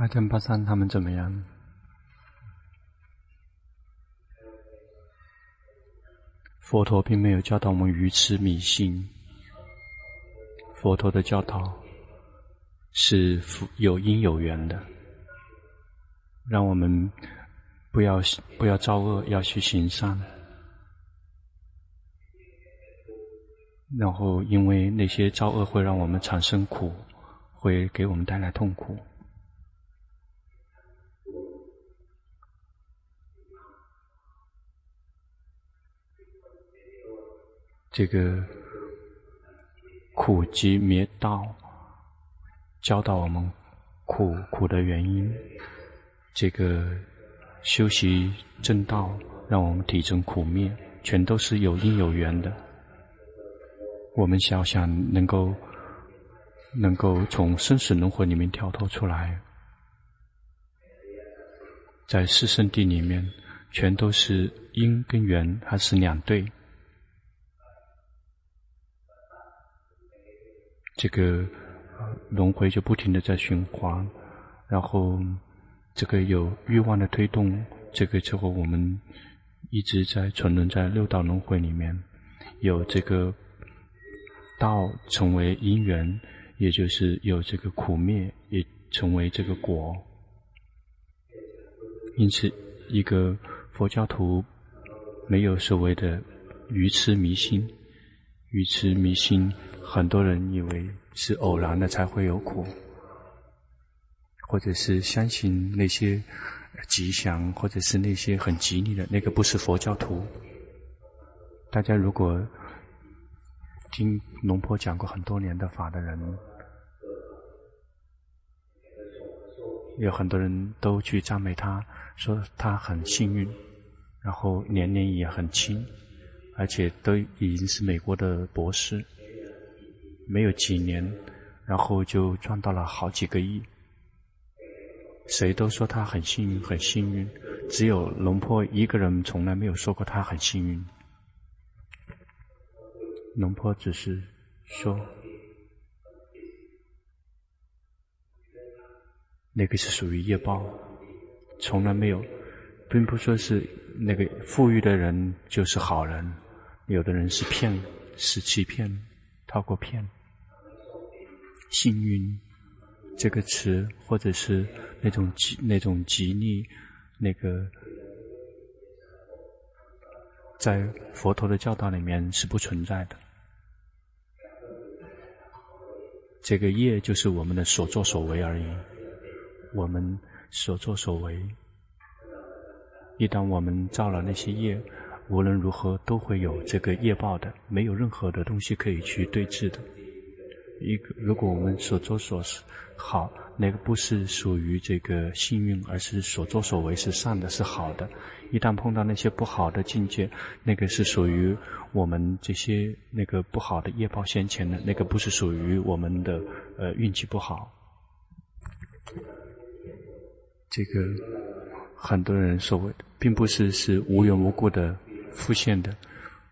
阿珍巴桑他们怎么样？佛陀并没有教导我们愚痴迷信。佛陀的教导是有因有缘的，让我们不要不要造恶，要去行善。然后，因为那些造恶会让我们产生苦，会给我们带来痛苦。这个苦集灭道，教导我们苦苦的原因。这个修习正道，让我们体证苦灭，全都是有因有缘的。我们想想能够能够从生死轮回里面跳脱出来，在四圣地里面，全都是因跟缘，还是两对。这个轮回就不停的在循环，然后这个有欲望的推动，这个之后我们一直在沉沦在六道轮回里面，有这个道成为因缘，也就是有这个苦灭也成为这个果。因此，一个佛教徒没有所谓的愚痴迷信，愚痴迷信。很多人以为是偶然的才会有苦，或者是相信那些吉祥，或者是那些很吉利的，那个不是佛教徒。大家如果听龙婆讲过很多年的法的人，有很多人都去赞美他，说他很幸运，然后年龄也很轻，而且都已经是美国的博士。没有几年，然后就赚到了好几个亿。谁都说他很幸运，很幸运。只有龙婆一个人从来没有说过他很幸运。龙婆只是说，那个是属于业报，从来没有，并不说是那个富裕的人就是好人，有的人是骗，是欺骗，透过骗。幸运这个词，或者是那种吉那种吉利，那个在佛陀的教导里面是不存在的。这个业就是我们的所作所为而已。我们所作所为，一旦我们造了那些业，无论如何都会有这个业报的，没有任何的东西可以去对治的。一个，如果我们所作所是好，那个不是属于这个幸运，而是所作所为是善的，是好的。一旦碰到那些不好的境界，那个是属于我们这些那个不好的业报现前的，那个不是属于我们的呃运气不好。这个很多人所谓，并不是是无缘无故的出现的，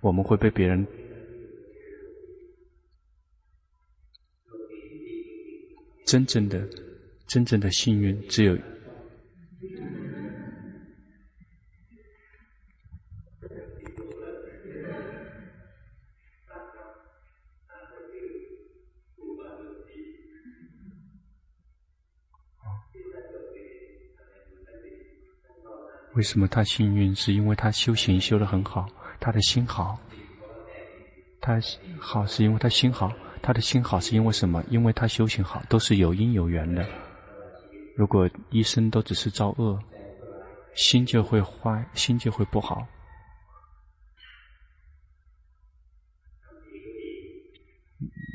我们会被别人。真正的、真正的幸运，只有为什么他幸运？是因为他修行修得很好，他的心好。他好是因为他心好。他的心好是因为什么？因为他修行好，都是有因有缘的。如果一生都只是造恶，心就会坏，心就会不好。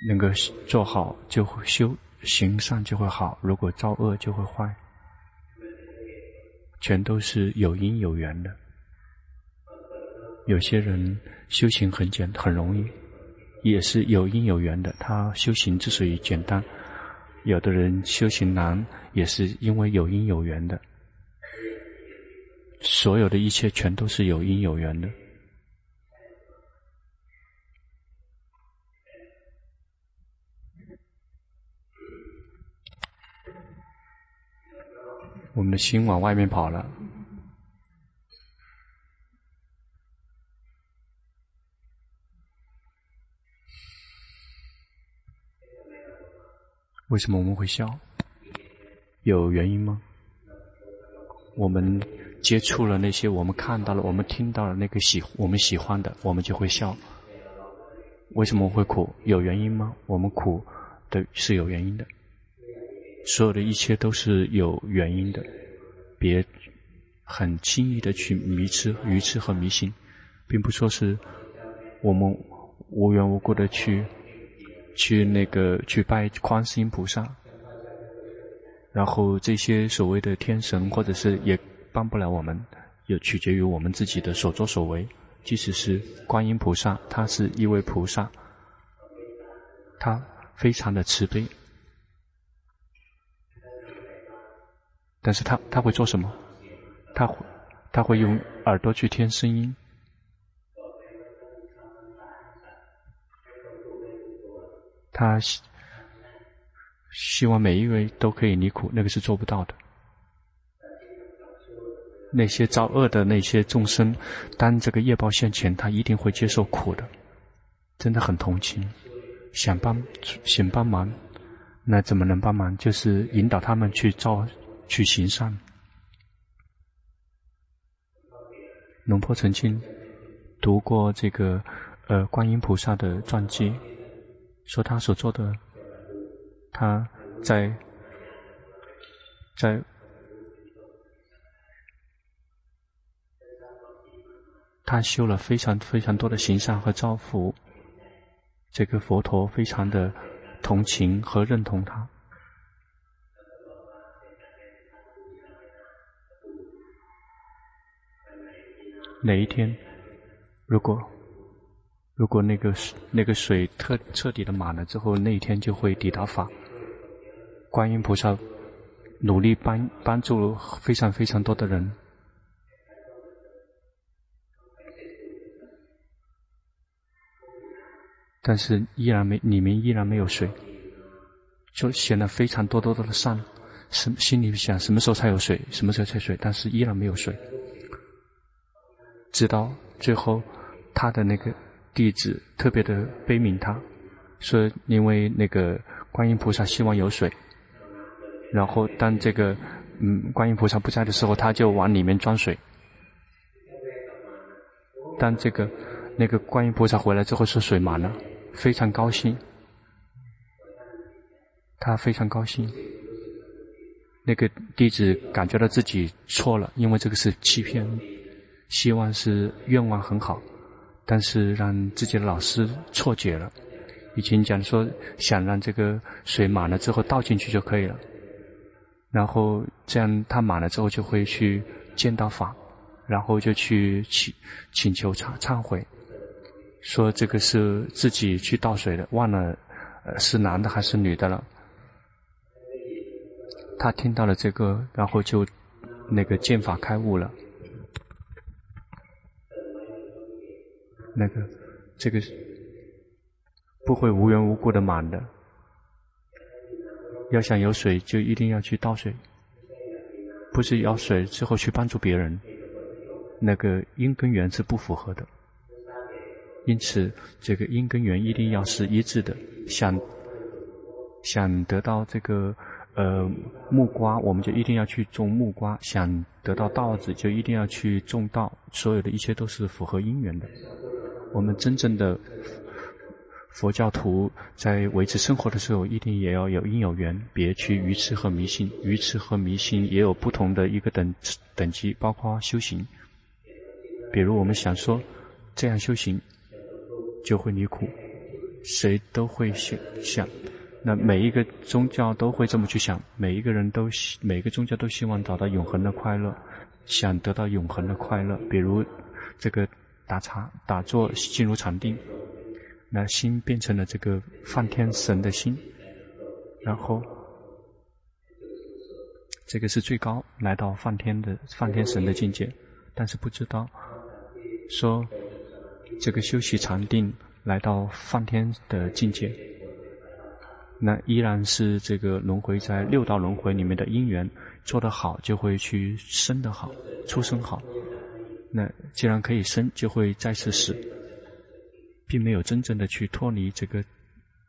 能够做好就会修行善就会好，如果造恶就会坏。全都是有因有缘的。有些人修行很简很容易。也是有因有缘的，他修行之所以简单，有的人修行难，也是因为有因有缘的。所有的一切全都是有因有缘的。我们的心往外面跑了。为什么我们会笑？有原因吗？我们接触了那些我们看到了、我们听到了那个喜我们喜欢的，我们就会笑。为什么会苦？有原因吗？我们苦的是有原因的。所有的一切都是有原因的。别很轻易的去迷痴、愚痴和迷信，并不说是我们无缘无故的去。去那个去拜观世音菩萨，然后这些所谓的天神或者是也帮不了我们，也取决于我们自己的所作所为。即使是观音菩萨，他是一位菩萨，他非常的慈悲，但是他他会做什么？他会他会用耳朵去听声音。他希希望每一位都可以离苦，那个是做不到的。那些造恶的那些众生，当这个业报现前，他一定会接受苦的。真的很同情，想帮想帮忙，那怎么能帮忙？就是引导他们去造去行善。龙坡曾经读过这个呃观音菩萨的传记。说他所做的，他在在，他修了非常非常多的行善和造福，这个佛陀非常的同情和认同他。哪一天，如果。如果那个水那个水彻彻底的满了之后，那一天就会抵达法。观音菩萨努力帮帮助非常非常多的人，但是依然没里面依然没有水，就显了非常多多多的善，什心里想什么时候才有水，什么时候才水，但是依然没有水，直到最后他的那个。弟子特别的悲悯他，说因为那个观音菩萨希望有水，然后当这个嗯观音菩萨不在的时候，他就往里面装水。当这个那个观音菩萨回来之后，说水满了，非常高兴，他非常高兴。那个弟子感觉到自己错了，因为这个是欺骗，希望是愿望很好。但是让自己的老师错解了，已经讲说想让这个水满了之后倒进去就可以了，然后这样他满了之后就会去见到法，然后就去请请求忏忏悔，说这个是自己去倒水的，忘了呃是男的还是女的了。他听到了这个，然后就那个见法开悟了。那个，这个不会无缘无故的满的。要想有水，就一定要去倒水，不是要水之后去帮助别人。那个因跟缘是不符合的。因此，这个因跟缘一定要是一致的。想想得到这个呃木瓜，我们就一定要去种木瓜；想得到稻子，就一定要去种稻。所有的一切都是符合因缘的。我们真正的佛教徒在维持生活的时候，一定也要有因有缘，别去愚痴和迷信。愚痴和迷信也有不同的一个等等级，包括修行。比如我们想说这样修行就会离苦，谁都会想想。那每一个宗教都会这么去想，每一个人都希每个宗教都希望找到永恒的快乐，想得到永恒的快乐。比如这个。打禅、打坐、进入禅定，那心变成了这个梵天神的心，然后这个是最高，来到梵天的梵天神的境界，但是不知道说这个修习禅定来到梵天的境界，那依然是这个轮回在六道轮回里面的因缘。做得好，就会去生得好，出生好。那既然可以生，就会再次死，并没有真正的去脱离这个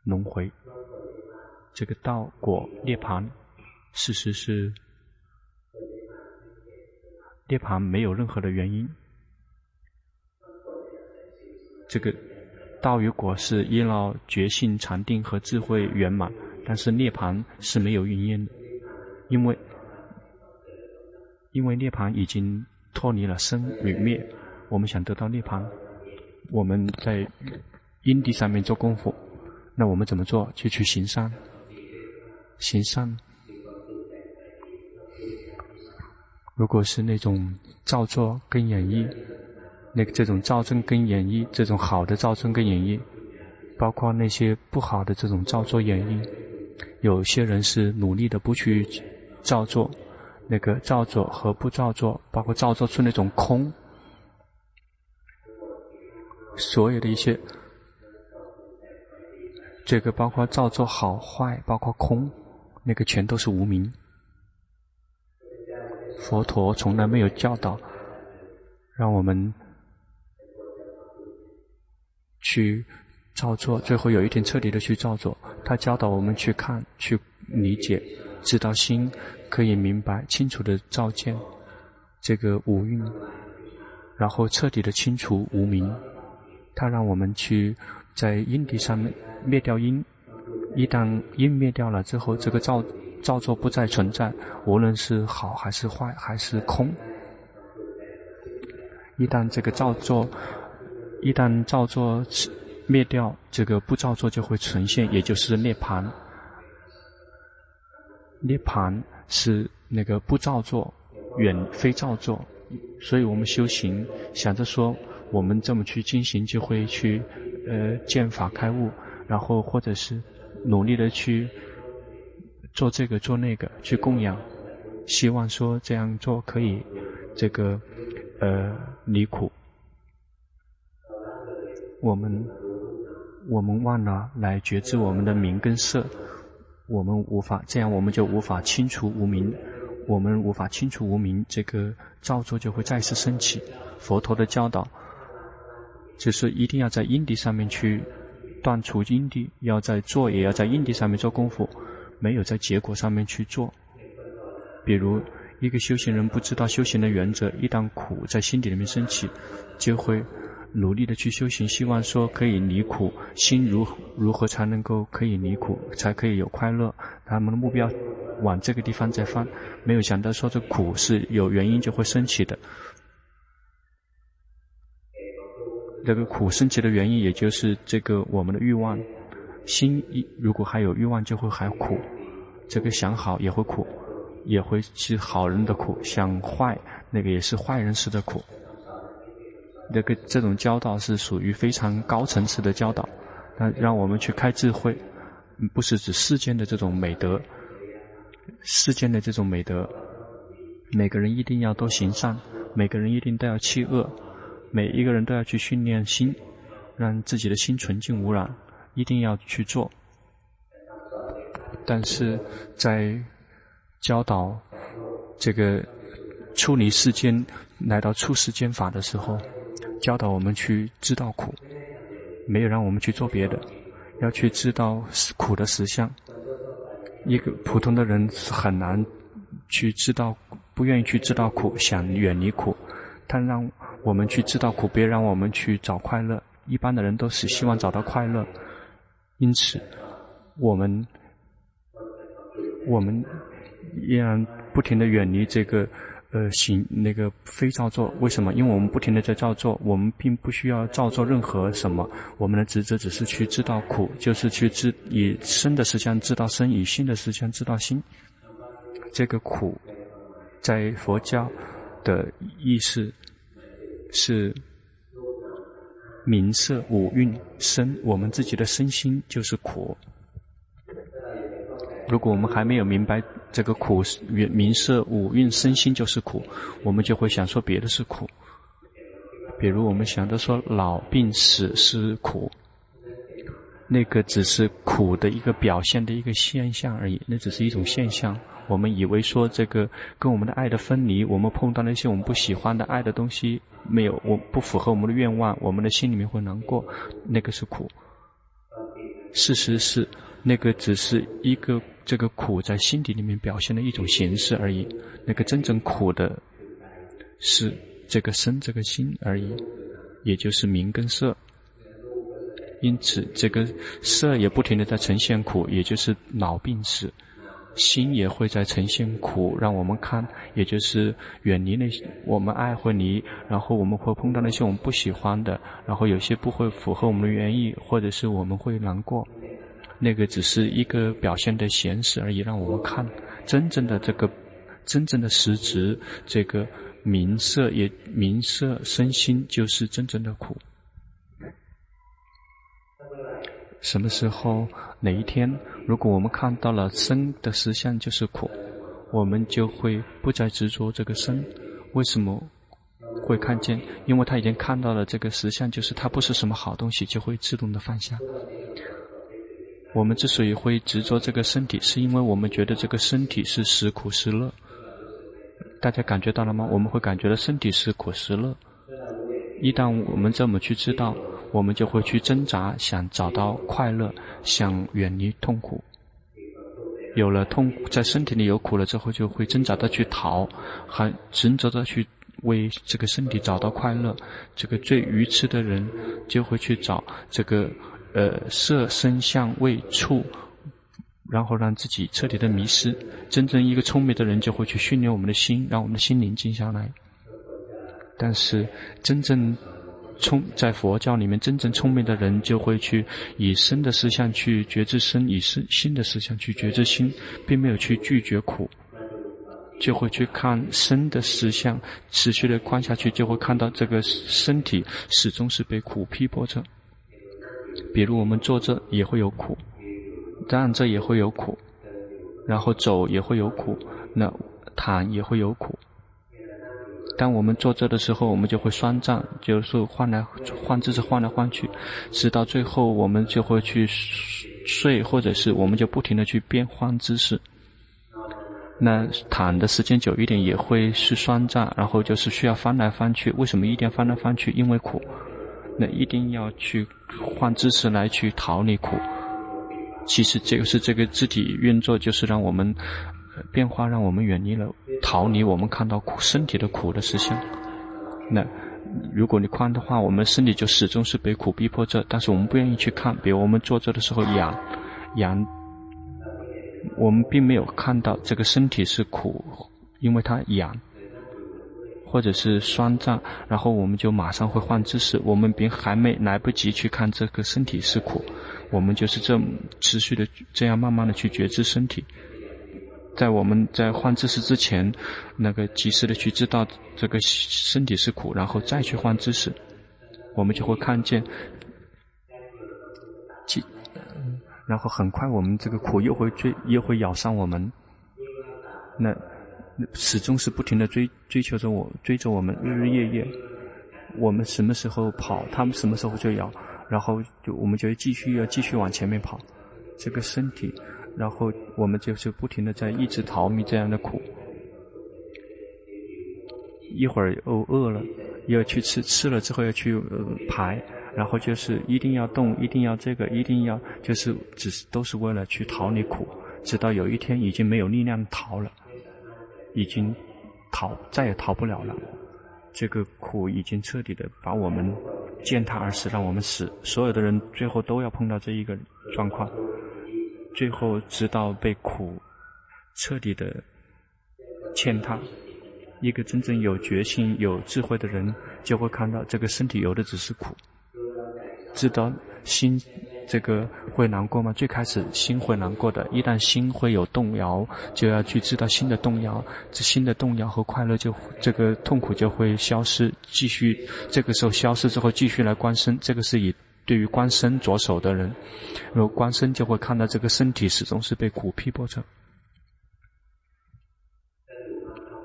轮回。这个道果涅槃，事实是涅槃没有任何的原因。这个。道与果是依赖觉性、禅定和智慧圆满，但是涅槃是没有原因的，因为因为涅槃已经脱离了生与灭。我们想得到涅槃，我们在因地上面做功夫，那我们怎么做？就去行善，行善。如果是那种造作跟演绎。那个这种造作跟演绎，这种好的造作跟演绎，包括那些不好的这种造作演绎，有些人是努力的不去造作，那个造作和不造作，包括造作出那种空，所有的一些，这个包括造作好坏，包括空，那个全都是无明。佛陀从来没有教导，让我们。去造作，最后有一天彻底的去造作。他教导我们去看、去理解，知道心可以明白、清楚的照见这个五蕴，然后彻底的清除无明。他让我们去在因地上面灭掉因，一旦因灭掉了之后，这个造造作不再存在，无论是好还是坏还是空。一旦这个造作。一旦造作灭掉，这个不造作就会呈现，也就是涅槃。涅槃是那个不造作，远非造作，所以我们修行想着说，我们这么去进行，就会去呃见法开悟，然后或者是努力的去做这个做那个，去供养，希望说这样做可以这个呃离苦。我们我们忘了来觉知我们的名跟色，我们无法这样，我们就无法清除无明，我们无法清除无明，这个造作就会再次升起。佛陀的教导就是一定要在因地上面去断除因地，要在做也要在因地上面做功夫，没有在结果上面去做。比如一个修行人不知道修行的原则，一旦苦在心底里面升起，就会。努力的去修行，希望说可以离苦，心如如何才能够可以离苦，才可以有快乐？他们的目标往这个地方在放，没有想到说这苦是有原因就会升起的。这个苦升起的原因，也就是这个我们的欲望，心一如果还有欲望，就会还苦。这个想好也会苦，也会是好人的苦；想坏，那个也是坏人时的苦。这个这种教导是属于非常高层次的教导，那让我们去开智慧，不是指世间的这种美德，世间的这种美德，每个人一定要都行善，每个人一定都要弃恶，每一个人都要去训练心，让自己的心纯净无染，一定要去做。但是在教导这个出离世间，来到出世间法的时候。教导我们去知道苦，没有让我们去做别的，要去知道苦的实相。一个普通的人是很难去知道，不愿意去知道苦，想远离苦。他让我们去知道苦，别让我们去找快乐。一般的人都是希望找到快乐，因此我们我们依然不停的远离这个。呃，行那个非造作，为什么？因为我们不停的在造作，我们并不需要造作任何什么。我们的职责只是去知道苦，就是去知以身的实相知道身，以心的实相知道心。这个苦，在佛教的意思是名色五蕴身，我们自己的身心就是苦。如果我们还没有明白这个苦是名色五蕴身心就是苦，我们就会想说别的是苦。比如我们想着说老病死是苦，那个只是苦的一个表现的一个现象而已，那只是一种现象。我们以为说这个跟我们的爱的分离，我们碰到那些我们不喜欢的爱的东西，没有我不符合我们的愿望，我们的心里面会难过，那个是苦。事实是，那个只是一个这个苦在心底里面表现的一种形式而已。那个真正苦的，是这个身这个心而已，也就是名跟色。因此，这个色也不停地在呈现苦，也就是老病死；心也会在呈现苦，让我们看，也就是远离那些我们爱或离，然后我们会碰到那些我们不喜欢的，然后有些不会符合我们的原意，或者是我们会难过。那个只是一个表现的形式而已，让我们看真正的这个真正的实质，这个名色也名色身心就是真正的苦。什么时候哪一天，如果我们看到了生的实相就是苦，我们就会不再执着这个生。为什么会看见？因为他已经看到了这个实相，就是它不是什么好东西，就会自动的放下。我们之所以会执着这个身体，是因为我们觉得这个身体是时苦时乐。大家感觉到了吗？我们会感觉到身体是苦时乐。一旦我们这么去知道，我们就会去挣扎，想找到快乐，想远离痛苦。有了痛，在身体里有苦了之后，就会挣扎的去逃，还执着的去为这个身体找到快乐。这个最愚痴的人就会去找这个。呃，色声香味触，然后让自己彻底的迷失。真正一个聪明的人就会去训练我们的心，让我们的心宁静下来。但是，真正聪在佛教里面真正聪明的人就会去以身的实相去觉知身，以身心的实相去觉知心，并没有去拒绝苦，就会去看身的实相，持续的观下去，就会看到这个身体始终是被苦逼迫着。比如我们坐着也会有苦，站着也会有苦，然后走也会有苦，那躺也会有苦。当我们坐着的时候，我们就会酸胀，就是换来换姿势，换来换去，直到最后我们就会去睡，或者是我们就不停的去变换姿势。那躺的时间久一点也会是酸胀，然后就是需要翻来翻去。为什么一定要翻来翻去？因为苦。那一定要去换姿势来去逃离苦。其实这个是这个肢体运作，就是让我们变化，让我们远离了逃离我们看到苦身体的苦的实相。那如果你看的话，我们身体就始终是被苦逼迫着，但是我们不愿意去看。比如我们坐着的时候痒痒，我们并没有看到这个身体是苦，因为它痒。或者是酸胀，然后我们就马上会换姿势。我们并还没来不及去看这个身体是苦，我们就是这么持续的这样慢慢的去觉知身体。在我们在换姿势之前，那个及时的去知道这个身体是苦，然后再去换姿势，我们就会看见，然后很快我们这个苦又会追，又会咬上我们。那。始终是不停的追追求着我，追着我们日日夜夜。我们什么时候跑，他们什么时候就咬，然后就我们就继续要继续往前面跑。这个身体，然后我们就是不停的在一直逃避这样的苦。一会儿又饿了，又要去吃，吃了之后要去排，然后就是一定要动，一定要这个，一定要就是只是都是为了去逃离苦，直到有一天已经没有力量逃了。已经逃，再也逃不了了。这个苦已经彻底的把我们践踏而死，让我们死。所有的人最后都要碰到这一个状况，最后直到被苦彻底的践踏。一个真正有决心、有智慧的人，就会看到这个身体有的只是苦，知道心。这个会难过吗？最开始心会难过的，一旦心会有动摇，就要去知道心的动摇，这心的动摇和快乐就这个痛苦就会消失，继续这个时候消失之后继续来观身，这个是以对于观身着手的人，如果观身就会看到这个身体始终是被苦逼迫着。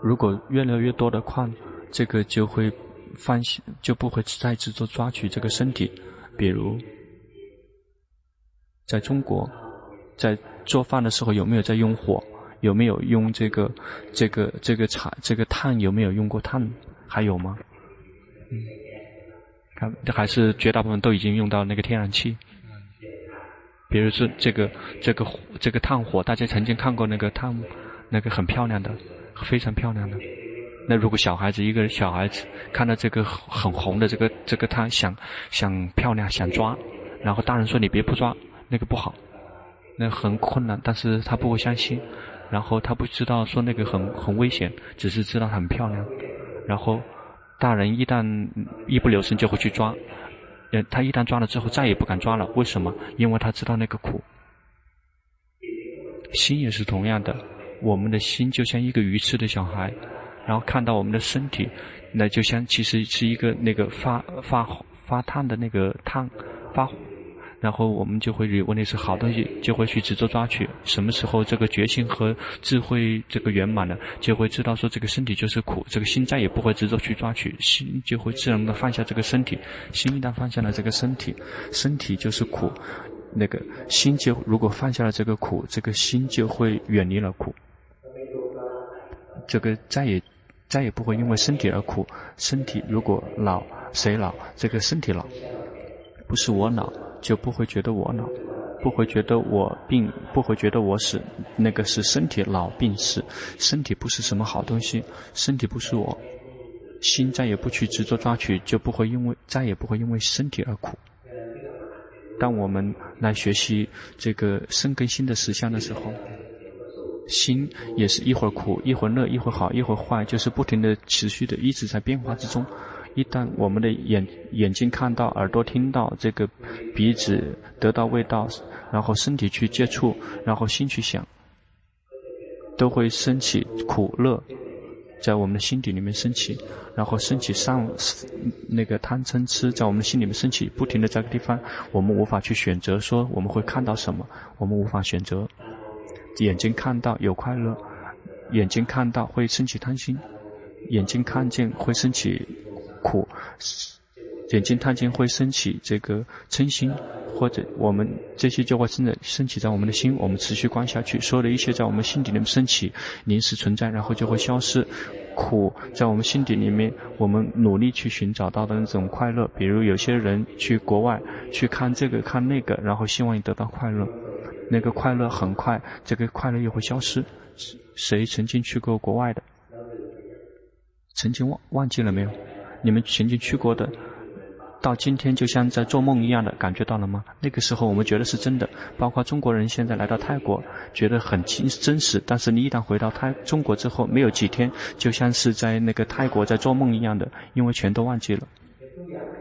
如果越来越多的矿，这个就会放心，就不会再执着抓取这个身体，比如。在中国，在做饭的时候有没有在用火？有没有用这个这个这个柴这个炭？有没有用过炭？还有吗？嗯，看还是绝大部分都已经用到那个天然气。比如说这个这个这个炭火，大家曾经看过那个炭，那个很漂亮的，非常漂亮的。那如果小孩子一个小孩子看到这个很红的这个这个炭，想想漂亮想抓，然后大人说你别不抓，那个不好，那很困难，但是他不会相信，然后他不知道说那个很很危险，只是知道很漂亮，然后大人一旦一不留神就会去抓。他一旦抓了之后，再也不敢抓了。为什么？因为他知道那个苦。心也是同样的，我们的心就像一个愚痴的小孩，然后看到我们的身体，那就像其实是一个那个发发发烫的那个烫发。然后我们就会以为那是好东西，就会去执着抓取。什么时候这个觉性和智慧这个圆满了，就会知道说这个身体就是苦，这个心再也不会执着去抓取，心就会自然的放下这个身体。心一旦放下了这个身体，身体就是苦，那个心就如果放下了这个苦，这个心就会远离了苦。这个再也再也不会因为身体而苦。身体如果老，谁老？这个身体老，不是我老。就不会觉得我老，不会觉得我病，不会觉得我死。那个是身体老病死，身体不是什么好东西，身体不是我。心再也不去执着抓取，就不会因为再也不会因为身体而苦。当我们来学习这个生跟心的实相的时候，心也是一会儿苦，一会儿乐，一会儿好，一会儿坏，就是不停的、持续的一直在变化之中。一旦我们的眼眼睛看到，耳朵听到，这个鼻子得到味道，然后身体去接触，然后心去想，都会升起苦乐，在我们的心底里面升起，然后升起上那个贪嗔痴，在我们心里面升起，不停的在这个地方，我们无法去选择说我们会看到什么，我们无法选择。眼睛看到有快乐，眼睛看到会升起贪心，眼睛看见会升起。苦，眼睛看见会升起这个嗔心，或者我们这些就会真的升起在我们的心，我们持续观下去，所有的一切在我们心底里面升起，临时存在，然后就会消失。苦在我们心底里面，我们努力去寻找到的那种快乐，比如有些人去国外去看这个看那个，然后希望你得到快乐，那个快乐很快，这个快乐又会消失。谁曾经去过国外的？曾经忘忘记了没有？你们曾经去过的，到今天就像在做梦一样的感觉到了吗？那个时候我们觉得是真的，包括中国人现在来到泰国，觉得很真真实。但是你一旦回到泰中国之后，没有几天，就像是在那个泰国在做梦一样的，因为全都忘记了，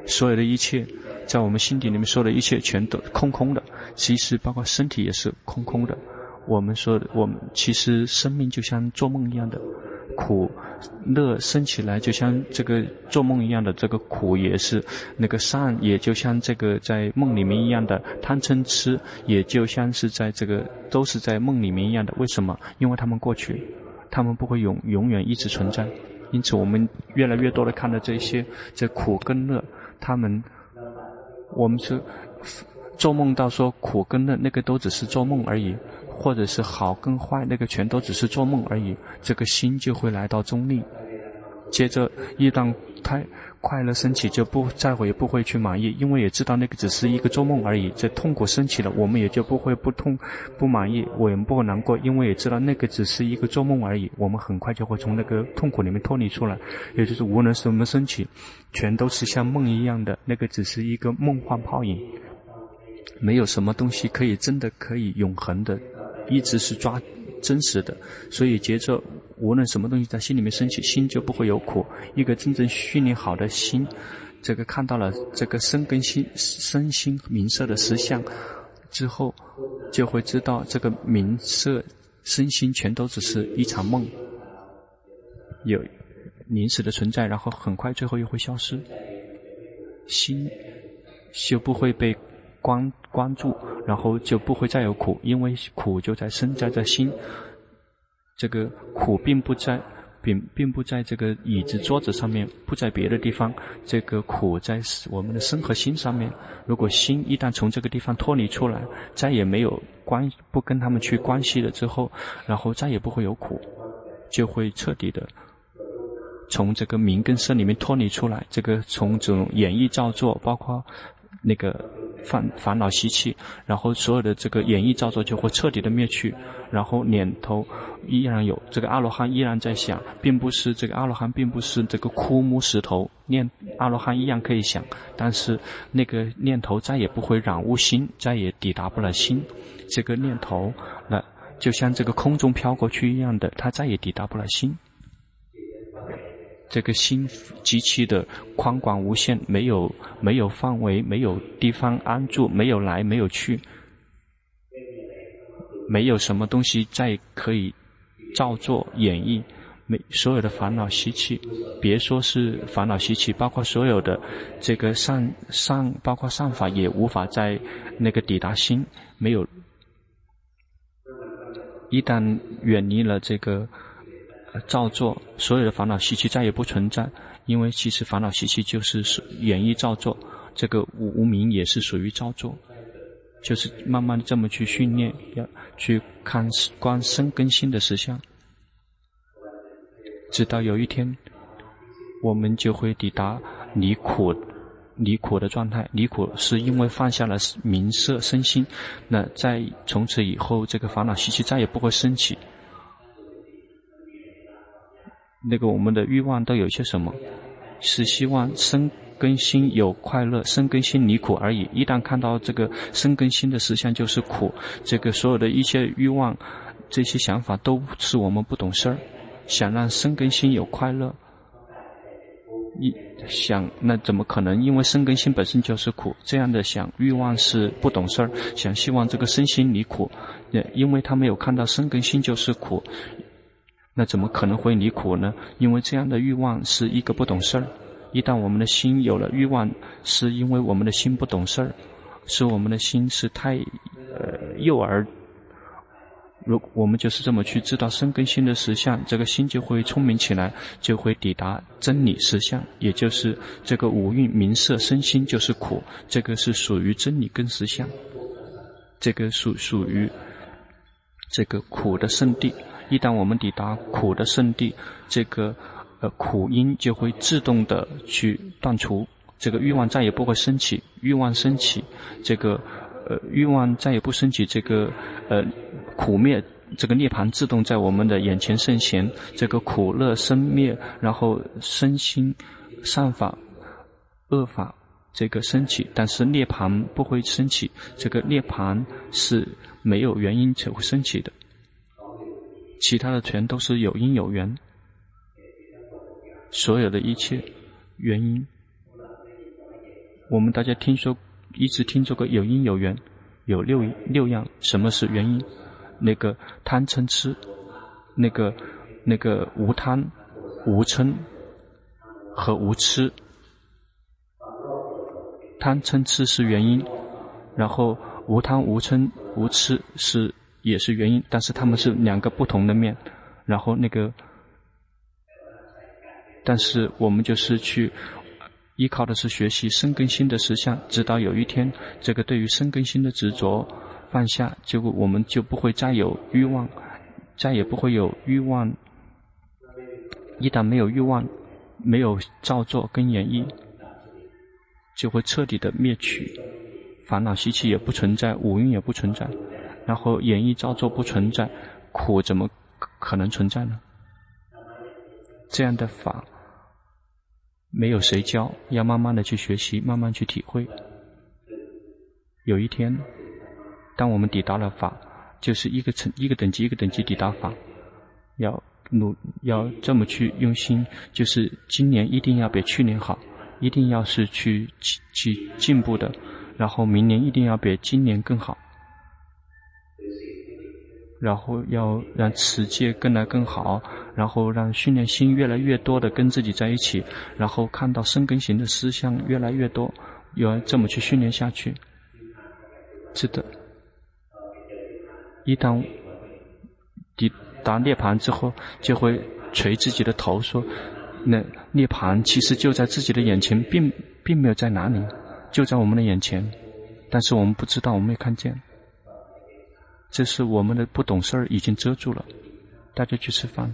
所有的一切，在我们心底里面说的一切全都空空的。其实包括身体也是空空的。我们说，我们其实生命就像做梦一样的。苦乐升起来，就像这个做梦一样的，这个苦也是那个善，也就像这个在梦里面一样的贪嗔痴，也就像是在这个都是在梦里面一样的。为什么？因为他们过去，他们不会永永远一直存在。因此，我们越来越多的看到这些这苦跟乐，他们我们是做梦到说苦跟乐，那个都只是做梦而已。或者是好跟坏，那个全都只是做梦而已。这个心就会来到中立。接着，一旦太快乐升起，就不再会不会去满意，因为也知道那个只是一个做梦而已。这痛苦升起了，我们也就不会不痛不满意，我也不会难过，因为也知道那个只是一个做梦而已。我们很快就会从那个痛苦里面脱离出来。也就是无论什么升起，全都是像梦一样的，那个只是一个梦幻泡影，没有什么东西可以真的可以永恒的。一直是抓真实的，所以接着无论什么东西在心里面升起，心就不会有苦。一个真正训练好的心，这个看到了这个身跟心、身心名色的实相之后，就会知道这个名色身心全都只是一场梦，有临时的存在，然后很快最后又会消失，心就不会被。关关注，然后就不会再有苦，因为苦就在身在在心。这个苦并不在，并并不在这个椅子、桌子上面，不在别的地方。这个苦在我们的身和心上面。如果心一旦从这个地方脱离出来，再也没有关，不跟他们去关系了之后，然后再也不会有苦，就会彻底的从这个名跟身里面脱离出来。这个从这种演绎造作，包括那个。烦烦恼习气，然后所有的这个演绎造作就会彻底的灭去，然后念头依然有，这个阿罗汉依然在想，并不是这个阿罗汉，并不是这个枯木石头，念阿罗汉一样可以想，但是那个念头再也不会染污心，再也抵达不了心，这个念头那就像这个空中飘过去一样的，它再也抵达不了心。这个心极其的宽广无限，没有没有范围，没有地方安住，没有来，没有去，没有什么东西再可以照作演绎，没所有的烦恼习气，别说是烦恼习气，包括所有的这个善善，包括善法也无法在那个抵达心，没有，一旦远离了这个。造作所有的烦恼习气再也不存在，因为其实烦恼习气就是是演绎造作，这个无明也是属于造作，就是慢慢这么去训练，要去看观身跟心的实相，直到有一天，我们就会抵达离苦离苦的状态。离苦是因为放下了名色身心，那在从此以后，这个烦恼习气再也不会升起。那个我们的欲望都有些什么？是希望身跟心有快乐，身跟心离苦而已。一旦看到这个身跟心的实相就是苦，这个所有的一些欲望、这些想法都是我们不懂事儿，想让身跟心有快乐。一想那怎么可能？因为身跟心本身就是苦，这样的想欲望是不懂事儿，想希望这个身心离苦，因为他没有看到身跟心就是苦。那怎么可能会离苦呢？因为这样的欲望是一个不懂事儿。一旦我们的心有了欲望，是因为我们的心不懂事儿，是我们的心是太呃幼儿。如我们就是这么去知道身跟心的实相，这个心就会聪明起来，就会抵达真理实相，也就是这个五蕴名色身心就是苦，这个是属于真理跟实相，这个属属于这个苦的圣地。一旦我们抵达苦的圣地，这个呃苦因就会自动的去断除，这个欲望再也不会升起，欲望升起，这个呃欲望再也不升起，这个呃苦灭，这个涅槃自动在我们的眼前圣贤，这个苦乐生灭，然后身心善法、恶法这个升起，但是涅槃不会升起，这个涅槃是没有原因才会升起的。其他的全都是有因有缘，所有的一切原因，我们大家听说，一直听说过有因有缘，有六六样，什么是原因？那个贪嗔痴，那个那个无贪、无嗔和无痴，贪嗔痴是原因，然后无贪、无嗔、无痴是。也是原因，但是他们是两个不同的面，然后那个，但是我们就是去依靠的是学习身跟心的实相，直到有一天，这个对于身跟心的执着放下，结果我们就不会再有欲望，再也不会有欲望。一旦没有欲望，没有造作跟演绎，就会彻底的灭去，烦恼习气也不存在，五蕴也不存在。然后演绎造作不存在，苦怎么可能存在呢？这样的法没有谁教，要慢慢的去学习，慢慢去体会。有一天，当我们抵达了法，就是一个层一个等级一个等级抵达法，要努要这么去用心，就是今年一定要比去年好，一定要是去去进步的，然后明年一定要比今年更好。然后要让持戒更来更好，然后让训练心越来越多的跟自己在一起，然后看到生根型的思想越来越多，要这么去训练下去。是的，一旦抵达涅盘之后，就会捶自己的头说：“那涅盘其实就在自己的眼前，并并没有在哪里，就在我们的眼前，但是我们不知道，我们没看见。”这是我们的不懂事儿已经遮住了。大家去吃饭。